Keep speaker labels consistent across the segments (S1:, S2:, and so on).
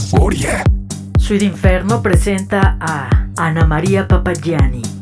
S1: Euforia.
S2: Inferno presenta a Ana María Papagiani.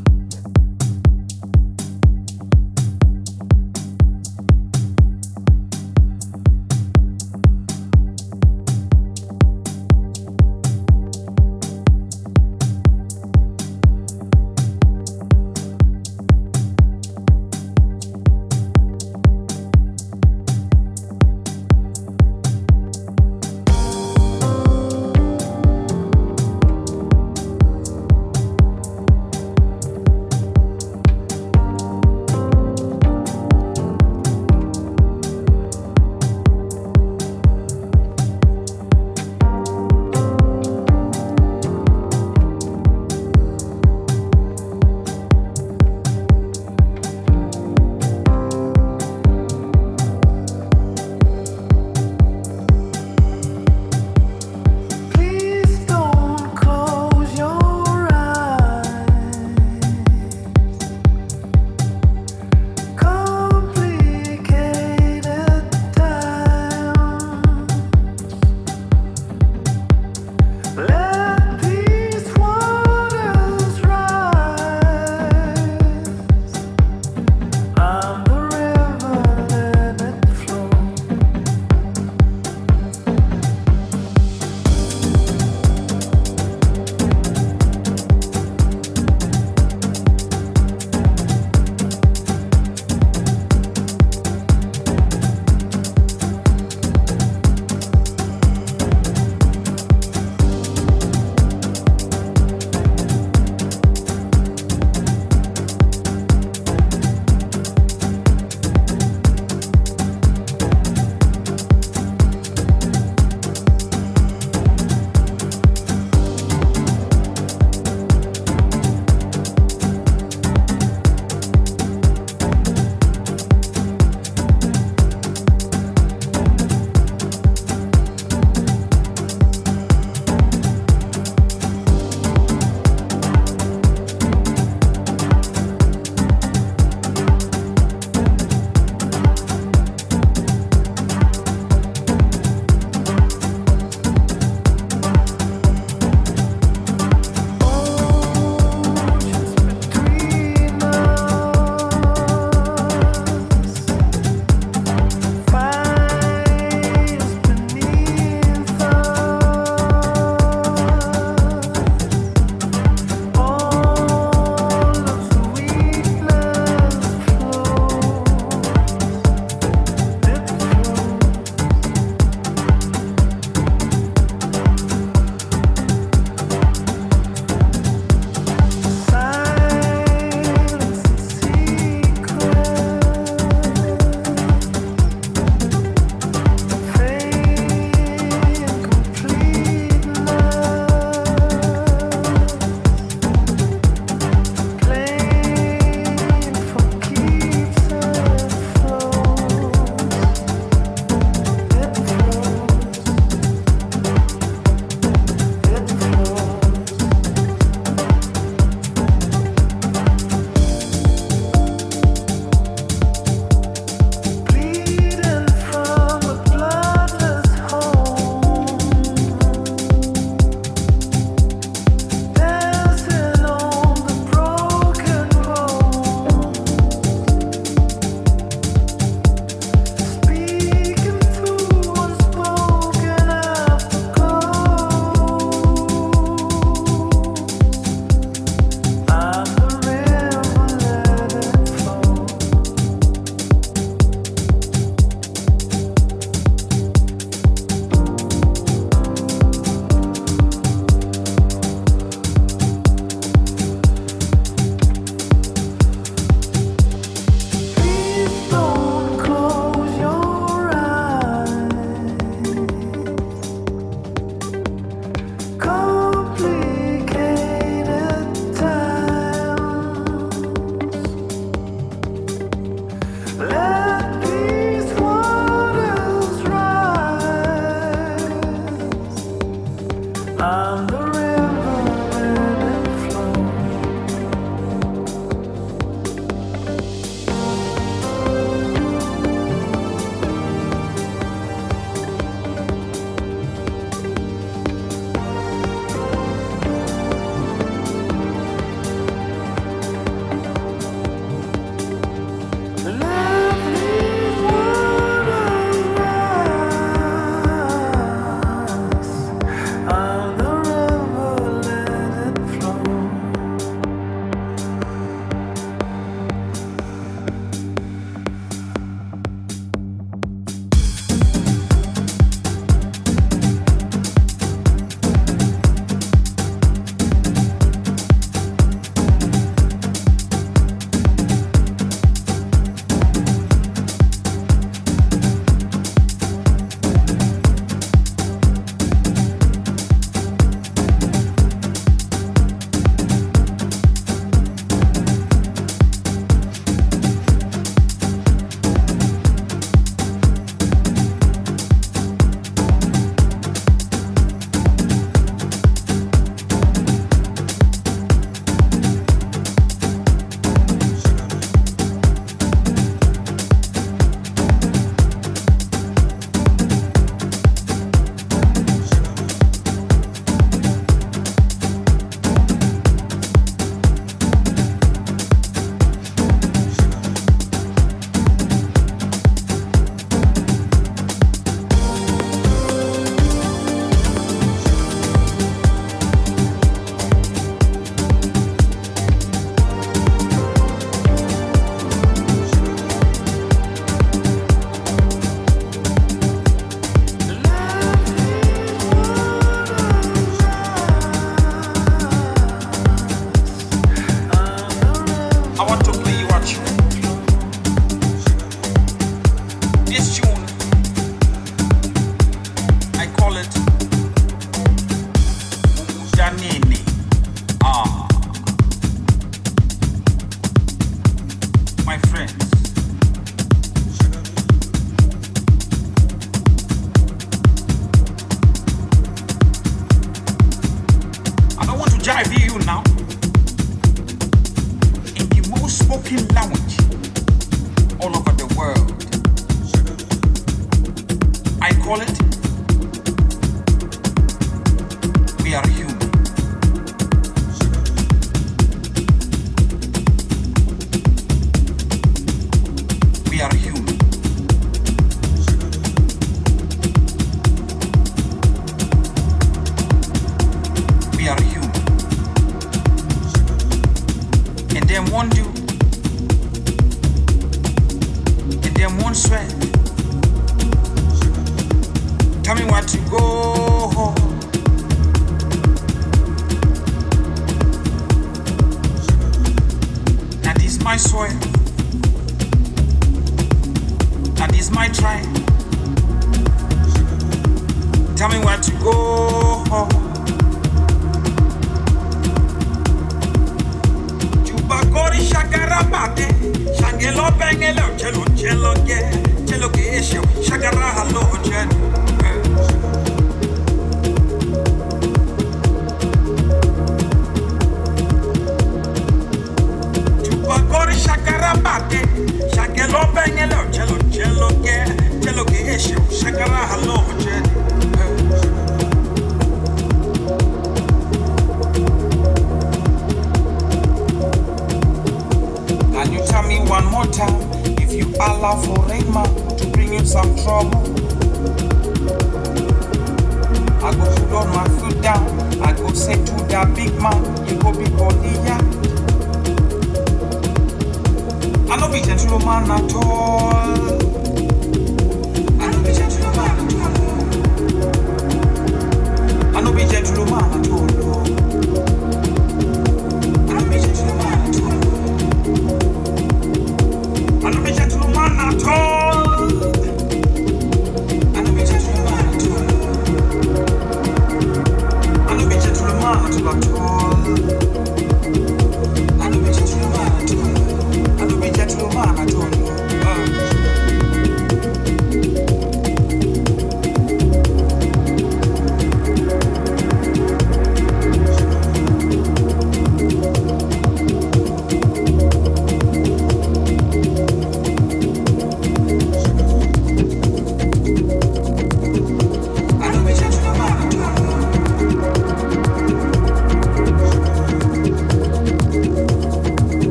S1: call it?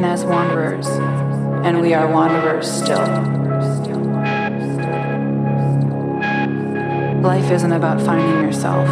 S1: in as wanderers,
S3: and we are wanderers still. Life isn't about finding yourself.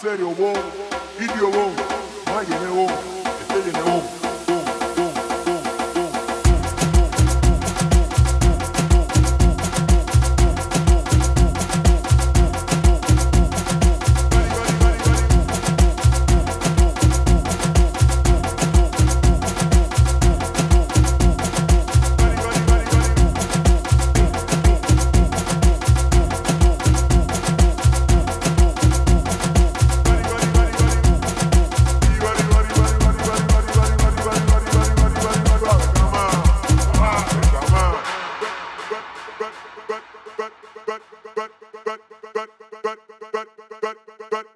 S3: Aserio bom,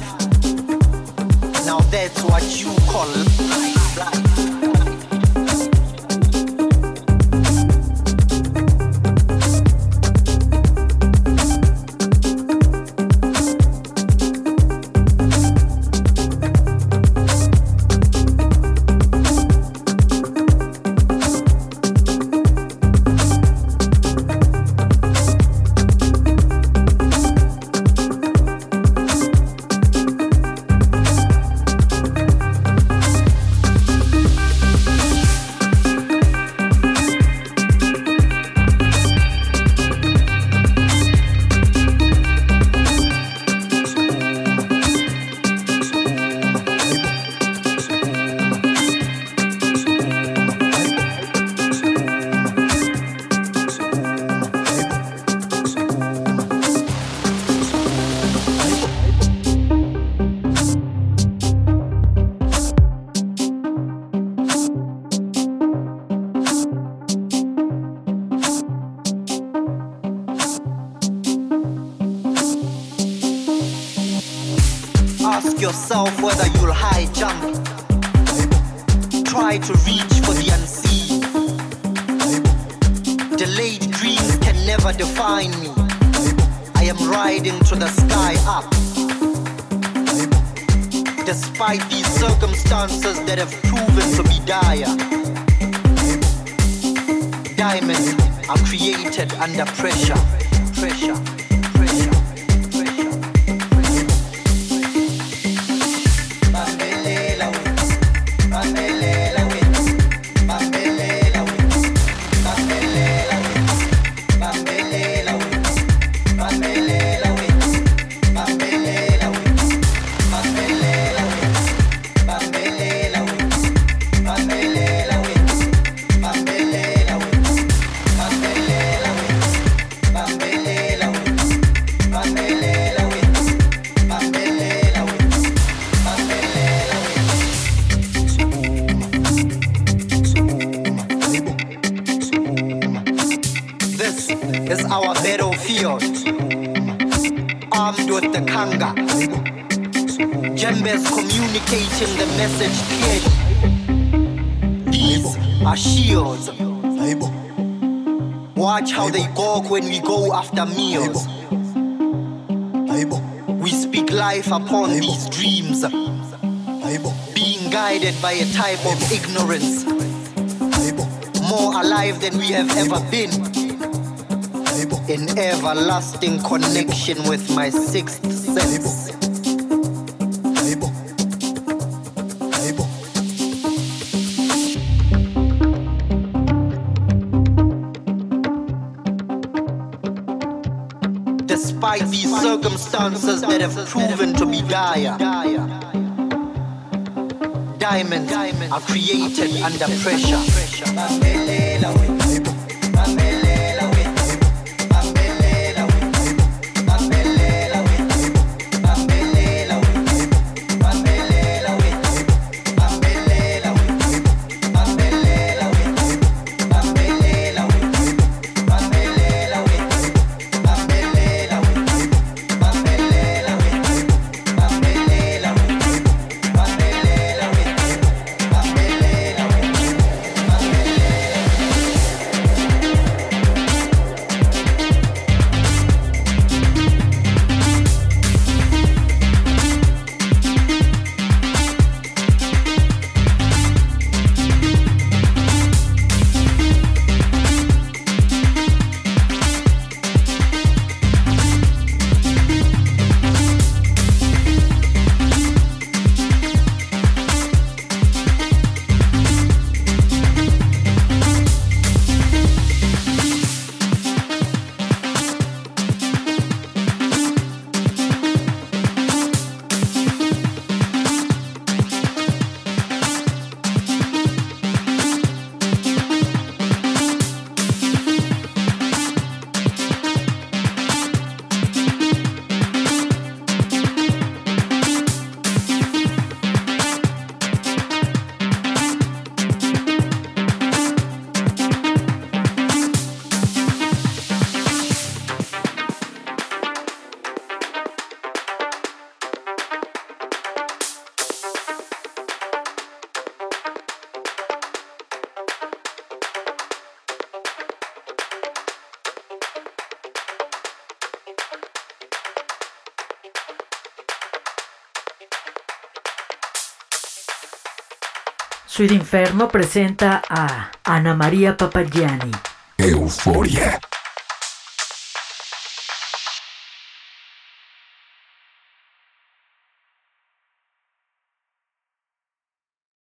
S4: life. Now that's what you call life. life. míos. We speak life upon these dreams, being guided by a type of ignorance, more alive than we have ever been. in everlasting connection with my sixth sense. substances that have proven to be dire. Diamonds are created under pressure.
S2: Suite Inferno presenta a Ana María Papagiani.
S5: Euforia.